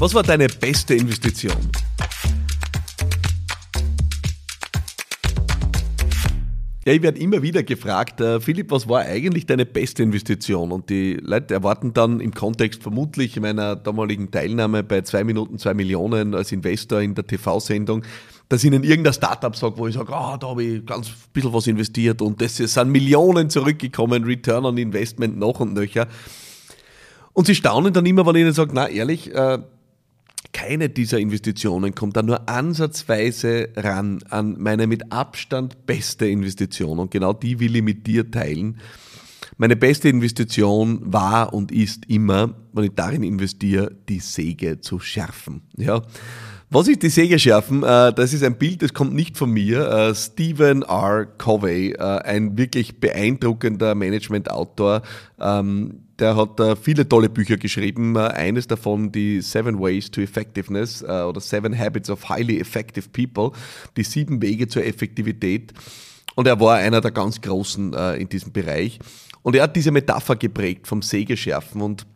Was war deine beste Investition? Ja, ich werde immer wieder gefragt, äh, Philipp, was war eigentlich deine beste Investition? Und die Leute erwarten dann im Kontext vermutlich meiner damaligen Teilnahme bei zwei Minuten zwei Millionen als Investor in der TV-Sendung, dass ihnen irgendein Startup sagt, wo ich sage, ah, da habe ich ganz ein bisschen was investiert und das sind Millionen zurückgekommen, Return on Investment noch und nöcher. Und sie staunen dann immer, wenn ich ihnen sage, na ehrlich, äh, keine dieser Investitionen kommt da nur ansatzweise ran an meine mit Abstand beste Investition. Und genau die will ich mit dir teilen. Meine beste Investition war und ist immer, wenn ich darin investiere, die Säge zu schärfen. Ja. Was ist die Säge schärfen? Äh, das ist ein Bild, das kommt nicht von mir. Äh, Stephen R. Covey, äh, ein wirklich beeindruckender Management-Autor, ähm, der hat äh, viele tolle Bücher geschrieben. Äh, eines davon, die Seven Ways to Effectiveness äh, oder Seven Habits of Highly Effective People, die sieben Wege zur Effektivität. Und er war einer der ganz Großen äh, in diesem Bereich. Und er hat diese Metapher geprägt vom Sägeschärfen und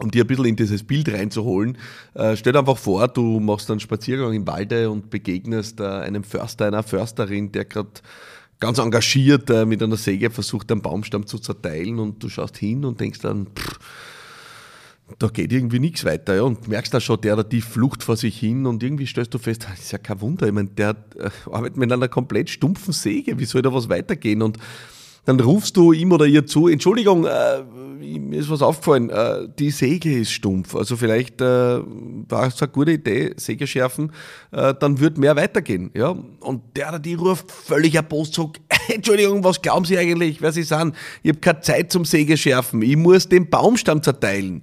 um dir ein bisschen in dieses Bild reinzuholen, äh, stell dir einfach vor, du machst einen Spaziergang im Walde und begegnest äh, einem Förster, einer Försterin, der gerade ganz engagiert äh, mit einer Säge versucht, einen Baumstamm zu zerteilen und du schaust hin und denkst dann, pff, da geht irgendwie nichts weiter. Ja, und merkst dann schon, der oder die flucht vor sich hin und irgendwie stellst du fest, das ist ja kein Wunder, ich meine, der äh, arbeitet mit einer komplett stumpfen Säge, wie soll da was weitergehen? Und dann rufst du ihm oder ihr zu, Entschuldigung, äh, mir ist was aufgefallen, äh, die Säge ist stumpf, also vielleicht äh, war es eine gute Idee, Säge schärfen, äh, dann wird mehr weitergehen. Ja? Und der oder die ruft völlig erbost zurück, Entschuldigung, was glauben Sie eigentlich, wer Sie sind? Ich habe keine Zeit zum Säge schärfen, ich muss den Baumstamm zerteilen.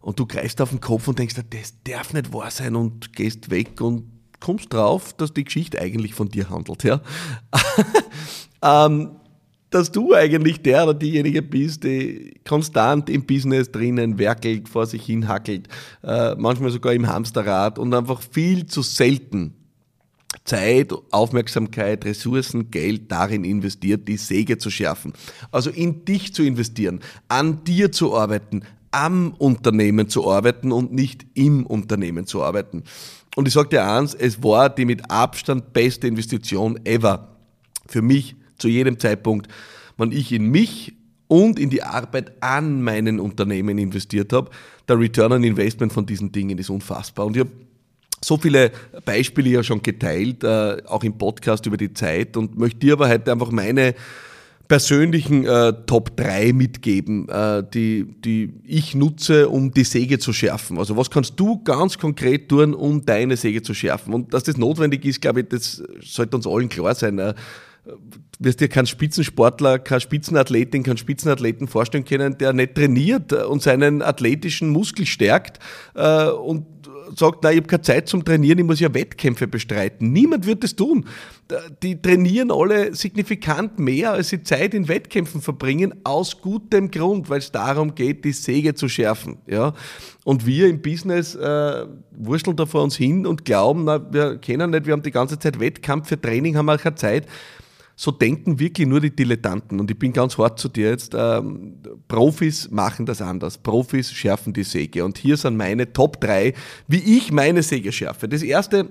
Und du greifst auf den Kopf und denkst, das darf nicht wahr sein und gehst weg und kommst drauf, dass die Geschichte eigentlich von dir handelt. Ja? ähm, dass du eigentlich der oder diejenige bist, die konstant im Business drinnen werkelt, vor sich hin hackelt, äh, manchmal sogar im Hamsterrad und einfach viel zu selten Zeit, Aufmerksamkeit, Ressourcen, Geld darin investiert, die Säge zu schärfen. Also in dich zu investieren, an dir zu arbeiten, am Unternehmen zu arbeiten und nicht im Unternehmen zu arbeiten. Und ich sage dir eins, es war die mit Abstand beste Investition ever für mich zu jedem Zeitpunkt, wenn ich in mich und in die Arbeit an meinen Unternehmen investiert habe. Der Return on Investment von diesen Dingen ist unfassbar. Und ich habe so viele Beispiele ja schon geteilt, äh, auch im Podcast über die Zeit und möchte dir aber heute einfach meine persönlichen äh, Top 3 mitgeben, äh, die, die ich nutze, um die Säge zu schärfen. Also was kannst du ganz konkret tun, um deine Säge zu schärfen? Und dass das notwendig ist, glaube ich, das sollte uns allen klar sein. Äh, wirst dir keinen Spitzensportler, kein Spitzenathletin, keinen Spitzenathleten vorstellen können, der nicht trainiert und seinen athletischen Muskel stärkt äh, und sagt, na, ich habe keine Zeit zum Trainieren, ich muss ja Wettkämpfe bestreiten. Niemand wird das tun. Die trainieren alle signifikant mehr, als sie Zeit in Wettkämpfen verbringen, aus gutem Grund, weil es darum geht, die Säge zu schärfen. Ja? Und wir im Business äh, wurschteln da vor uns hin und glauben, na, wir kennen nicht, wir haben die ganze Zeit Wettkampf, für Training haben wir keine Zeit so denken wirklich nur die Dilettanten. Und ich bin ganz hart zu dir jetzt. Ähm, Profis machen das anders. Profis schärfen die Säge. Und hier sind meine Top 3, wie ich meine Säge schärfe. Das erste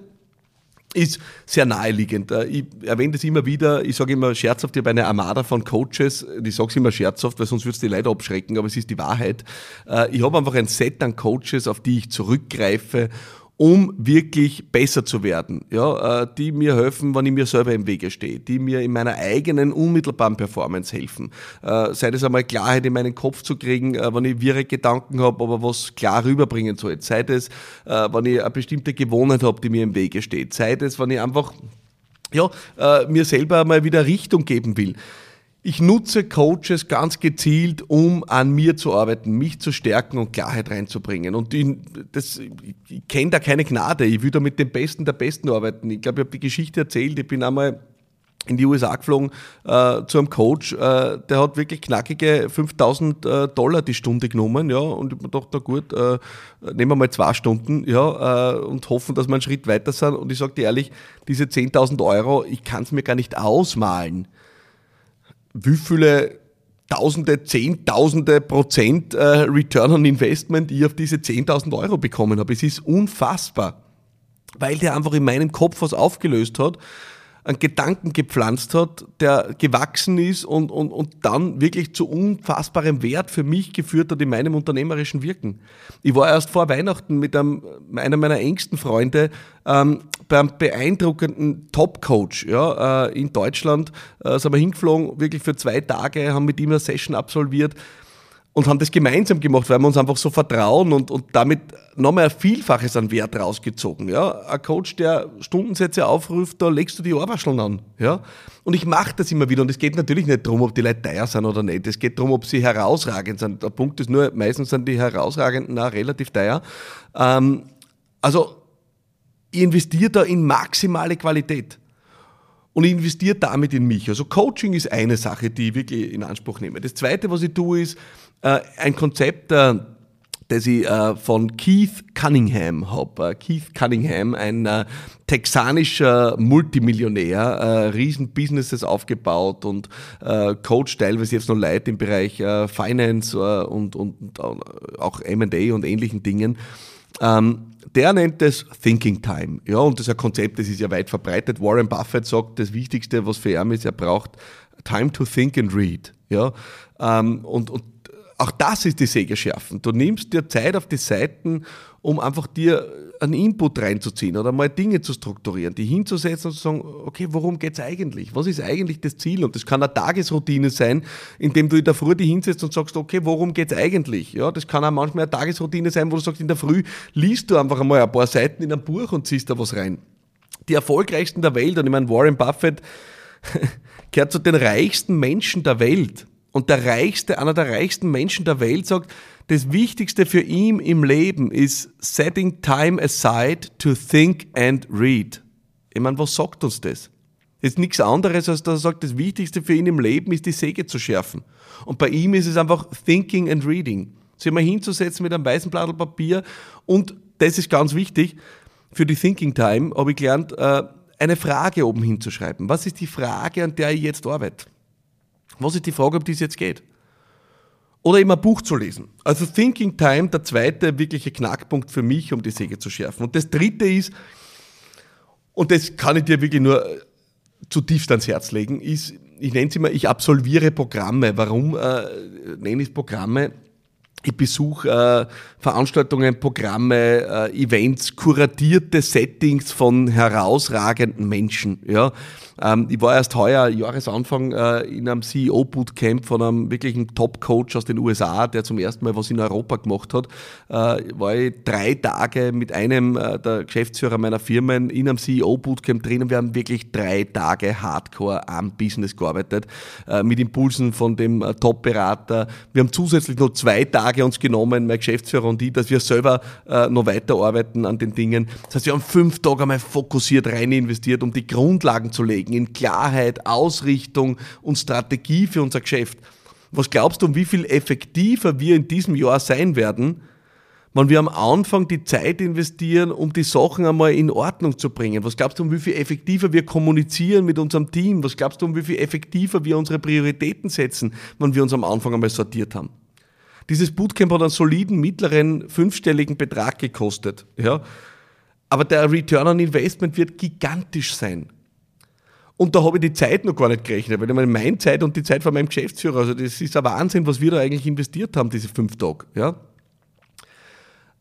ist sehr naheliegend. Äh, ich erwähne das immer wieder, ich sage immer scherzhaft, ich habe eine Armada von Coaches, ich sage es immer scherzhaft, weil sonst würde es die Leute abschrecken, aber es ist die Wahrheit. Äh, ich habe einfach ein Set an Coaches, auf die ich zurückgreife um wirklich besser zu werden, ja, äh, die mir helfen, wenn ich mir selber im Wege stehe, die mir in meiner eigenen unmittelbaren Performance helfen. Äh, sei das einmal Klarheit in meinen Kopf zu kriegen, äh, wenn ich wirre Gedanken habe, aber was klar rüberbringen soll. Sei das, wenn ich eine bestimmte Gewohnheit habe, die mir im Wege steht. Sei das, wenn ich einfach ja, mir selber mal wieder Richtung geben will. Ich nutze Coaches ganz gezielt, um an mir zu arbeiten, mich zu stärken und Klarheit reinzubringen. Und ich, das, ich kenne da keine Gnade. Ich will da mit dem Besten der Besten arbeiten. Ich glaube, ich habe die Geschichte erzählt. Ich bin einmal in die USA geflogen äh, zu einem Coach, äh, der hat wirklich knackige 5000 äh, Dollar die Stunde genommen, ja, und ich dachte, na gut, äh, nehmen wir mal zwei Stunden, ja, äh, und hoffen, dass wir einen Schritt weiter sind. Und ich sage dir ehrlich, diese 10.000 Euro, ich kann es mir gar nicht ausmalen, wie viele Tausende, Zehntausende Prozent äh, Return on Investment ich auf diese 10.000 Euro bekommen habe. Es ist unfassbar, weil der einfach in meinem Kopf was aufgelöst hat einen Gedanken gepflanzt hat, der gewachsen ist und, und, und dann wirklich zu unfassbarem Wert für mich geführt hat in meinem unternehmerischen Wirken. Ich war erst vor Weihnachten mit einem, einer meiner engsten Freunde ähm, beim beeindruckenden Top-Coach ja, äh, in Deutschland. Äh, sind wir hingeflogen, wirklich für zwei Tage, haben mit ihm eine Session absolviert und haben das gemeinsam gemacht, weil wir uns einfach so vertrauen und, und damit nochmal ein Vielfaches an Wert rausgezogen. Ja? Ein Coach, der Stundensätze aufruft, da legst du die Ohrwascheln an. Ja? Und ich mache das immer wieder und es geht natürlich nicht darum, ob die Leute teuer sind oder nicht. Es geht darum, ob sie herausragend sind. Der Punkt ist nur, meistens sind die herausragenden auch relativ teuer. Ähm, also ich investiere da in maximale Qualität und investiere damit in mich. Also Coaching ist eine Sache, die ich wirklich in Anspruch nehme. Das Zweite, was ich tue, ist, äh, ein Konzept, äh, das ich äh, von Keith Cunningham habe. Äh, Keith Cunningham, ein äh, texanischer Multimillionär, äh, riesen Businesses aufgebaut und äh, Coach teilweise jetzt noch Leute im Bereich äh, Finance äh, und, und, und auch M&A und ähnlichen Dingen. Ähm, der nennt es Thinking Time. Ja, und das ist ein Konzept, das ist ja weit verbreitet. Warren Buffett sagt, das Wichtigste, was für ihn ist, er braucht Time to think and read. Ja, ähm, und, und auch das ist die Säge schärfen. Du nimmst dir Zeit auf die Seiten, um einfach dir einen Input reinzuziehen oder mal Dinge zu strukturieren, die hinzusetzen und zu sagen, okay, worum geht's eigentlich? Was ist eigentlich das Ziel? Und das kann eine Tagesroutine sein, indem du in der Früh dich hinsetzt und sagst, okay, worum geht's eigentlich? Ja, das kann auch manchmal eine Tagesroutine sein, wo du sagst, in der Früh liest du einfach einmal ein paar Seiten in einem Buch und ziehst da was rein. Die erfolgreichsten der Welt, und ich meine, Warren Buffett gehört zu den reichsten Menschen der Welt und der reichste, einer der reichsten Menschen der Welt sagt, das Wichtigste für ihn im Leben ist setting time aside to think and read. Ich meine, was sagt uns das? Das ist nichts anderes, als dass er sagt, das Wichtigste für ihn im Leben ist, die Säge zu schärfen. Und bei ihm ist es einfach thinking and reading. Sich mal hinzusetzen mit einem weißen Blatt Papier und, das ist ganz wichtig, für die Thinking Time habe ich gelernt, äh, eine Frage oben hinzuschreiben. Was ist die Frage, an der ich jetzt arbeite? Was ist die Frage, um die es jetzt geht? Oder immer ein Buch zu lesen. Also Thinking Time, der zweite wirkliche Knackpunkt für mich, um die Säge zu schärfen. Und das dritte ist, und das kann ich dir wirklich nur äh, zutiefst ans Herz legen, ist, ich nenne es immer, ich absolviere Programme. Warum äh, nenne ich Programme? Ich besuche äh, Veranstaltungen, Programme, äh, Events, kuratierte Settings von herausragenden Menschen. Ja. Ähm, ich war erst heuer, Jahresanfang, äh, in einem CEO-Bootcamp von einem wirklichen Top-Coach aus den USA, der zum ersten Mal was in Europa gemacht hat. Äh, war ich drei Tage mit einem äh, der Geschäftsführer meiner Firmen in einem CEO-Bootcamp drin und wir haben wirklich drei Tage hardcore am Business gearbeitet, äh, mit Impulsen von dem äh, Top-Berater. Wir haben zusätzlich noch zwei Tage uns genommen, mein Geschäftsführer und ich, dass wir selber äh, noch weiterarbeiten an den Dingen. Das heißt, wir haben fünf Tage einmal fokussiert rein investiert, um die Grundlagen zu legen, in Klarheit, Ausrichtung und Strategie für unser Geschäft. Was glaubst du, um wie viel effektiver wir in diesem Jahr sein werden, wenn wir am Anfang die Zeit investieren, um die Sachen einmal in Ordnung zu bringen? Was glaubst du, um wie viel effektiver wir kommunizieren mit unserem Team? Was glaubst du, um wie viel effektiver wir unsere Prioritäten setzen, wenn wir uns am Anfang einmal sortiert haben? Dieses Bootcamp hat einen soliden, mittleren, fünfstelligen Betrag gekostet. Ja? Aber der Return on Investment wird gigantisch sein. Und da habe ich die Zeit noch gar nicht gerechnet, weil ich meine, meine Zeit und die Zeit von meinem Geschäftsführer, also das ist ein Wahnsinn, was wir da eigentlich investiert haben, diese fünf Tage. Ja?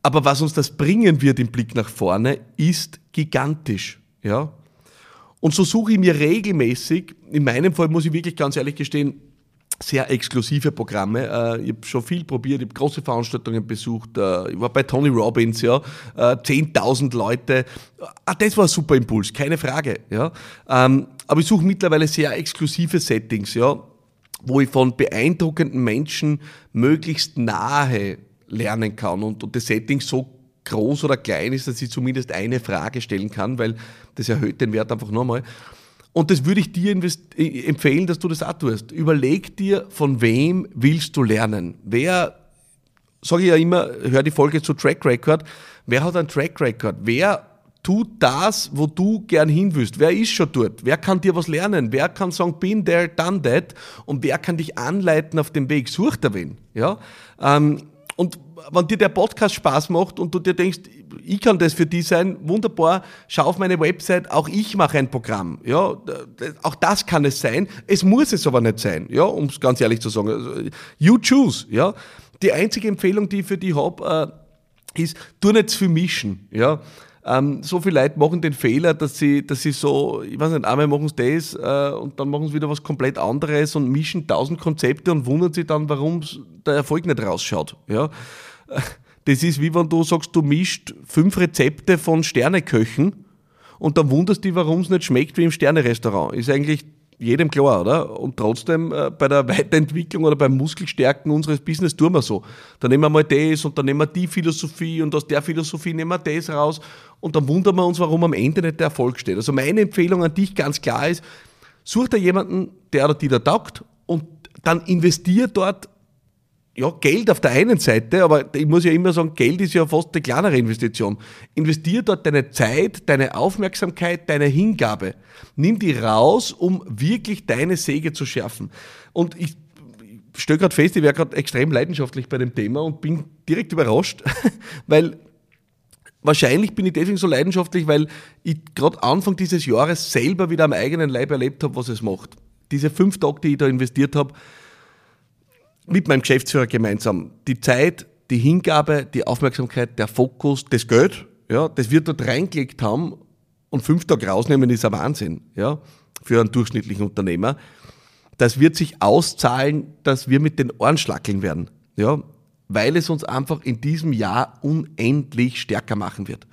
Aber was uns das bringen wird im Blick nach vorne, ist gigantisch. Ja? Und so suche ich mir regelmäßig, in meinem Fall muss ich wirklich ganz ehrlich gestehen, sehr exklusive Programme. Äh, ich habe schon viel probiert, ich habe große Veranstaltungen besucht. Äh, ich war bei Tony Robbins, ja, 10.000 äh, Leute. Ah, das war ein super Impuls, keine Frage. Ja. Ähm, aber ich suche mittlerweile sehr exklusive Settings, ja, wo ich von beeindruckenden Menschen möglichst nahe lernen kann und, und das Setting so groß oder klein ist, dass ich zumindest eine Frage stellen kann, weil das erhöht den Wert einfach nochmal. Und das würde ich dir äh, empfehlen, dass du das auch tust. Überleg dir, von wem willst du lernen? Wer, sage ich ja immer, hör die Folge zu Track Record, wer hat einen Track Record? Wer tu das, wo du gern hin willst. Wer ist schon dort? Wer kann dir was lernen? Wer kann sagen, bin there, done that? Und wer kann dich anleiten auf dem Weg? Such da wen. Ja? Ähm, und wenn dir der Podcast Spaß macht und du dir denkst, ich kann das für dich sein, wunderbar, schau auf meine Website, auch ich mache ein Programm. Ja, auch das kann es sein. Es muss es aber nicht sein, ja, um es ganz ehrlich zu sagen. Also, you choose, ja. Die einzige Empfehlung, die ich für dich habe, äh, ist, tu nicht zu viel mischen, ja. Ähm, so viele Leute machen den Fehler, dass sie, dass sie so, ich weiß nicht, einmal machen sie das äh, und dann machen sie wieder was komplett anderes und mischen tausend Konzepte und wundern sich dann, warum der Erfolg nicht rausschaut. Ja? Das ist wie wenn du sagst, du mischt fünf Rezepte von Sterneköchen und dann wunderst du dich, warum es nicht schmeckt wie im Sternerestaurant. Ist eigentlich jedem klar, oder? Und trotzdem äh, bei der Weiterentwicklung oder beim Muskelstärken unseres Business tun wir so. Dann nehmen wir mal das und dann nehmen wir die Philosophie und aus der Philosophie nehmen wir das raus und dann wundern wir uns, warum am Ende nicht der Erfolg steht. Also meine Empfehlung an dich ganz klar ist, such dir jemanden, der oder die da taugt und dann investier dort ja, Geld auf der einen Seite, aber ich muss ja immer sagen, Geld ist ja fast eine kleinere Investition. Investier dort deine Zeit, deine Aufmerksamkeit, deine Hingabe. Nimm die raus, um wirklich deine Säge zu schärfen. Und ich stelle gerade fest, ich wäre gerade extrem leidenschaftlich bei dem Thema und bin direkt überrascht, weil wahrscheinlich bin ich deswegen so leidenschaftlich, weil ich gerade Anfang dieses Jahres selber wieder am eigenen Leib erlebt habe, was es macht. Diese fünf Tage, die ich da investiert habe, mit meinem Geschäftsführer gemeinsam die Zeit, die Hingabe, die Aufmerksamkeit, der Fokus, das Geld, ja, das wir dort reingelegt haben und fünf Tage rausnehmen, ist ein Wahnsinn, ja, für einen durchschnittlichen Unternehmer. Das wird sich auszahlen, dass wir mit den Ohren schlackeln werden, ja, weil es uns einfach in diesem Jahr unendlich stärker machen wird.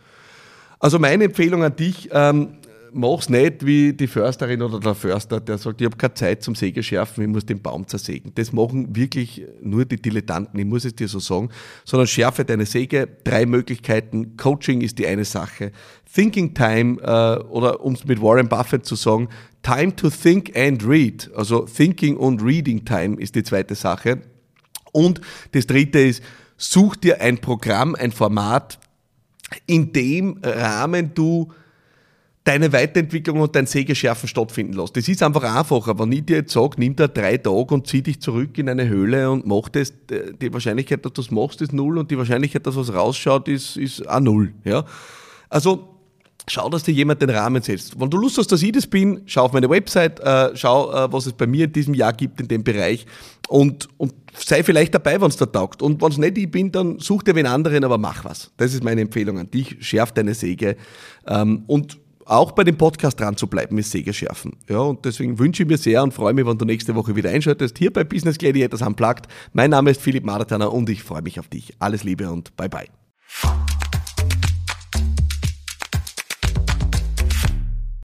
Also meine Empfehlung an dich, ähm, mach's nicht wie die Försterin oder der Förster, der sagt, ich habe keine Zeit zum Sägeschärfen, ich muss den Baum zersägen. Das machen wirklich nur die Dilettanten, ich muss es dir so sagen, sondern schärfe deine Säge. Drei Möglichkeiten. Coaching ist die eine Sache. Thinking Time äh, oder um es mit Warren Buffett zu sagen, Time to think and read. Also Thinking und Reading Time ist die zweite Sache. Und das dritte ist, such dir ein Programm, ein Format, in dem Rahmen du deine Weiterentwicklung und dein Sägeschärfen stattfinden lässt. Das ist einfach einfacher. Wenn ich dir jetzt sage, nimm da drei Tage und zieh dich zurück in eine Höhle und mach das, die Wahrscheinlichkeit, dass du das machst, ist null und die Wahrscheinlichkeit, dass was rausschaut, ist, ist auch null. Ja? Also, schau, dass dir jemand den Rahmen setzt. Wenn du Lust hast, dass ich das bin, schau auf meine Website, äh, schau, äh, was es bei mir in diesem Jahr gibt in dem Bereich und, und sei vielleicht dabei, wenn es da taugt. Und wenn es nicht ich bin, dann such dir wen anderen, aber mach was. Das ist meine Empfehlung an dich. Schärf deine Säge ähm, und auch bei dem Podcast dran zu bleiben, ist Sägeschärfen. Ja, und deswegen wünsche ich mir sehr und freue mich, wenn du nächste Woche wieder einschaltest, hier bei Business Gladiators Unplugged. Mein Name ist Philipp Maratana und ich freue mich auf dich. Alles Liebe und bye bye.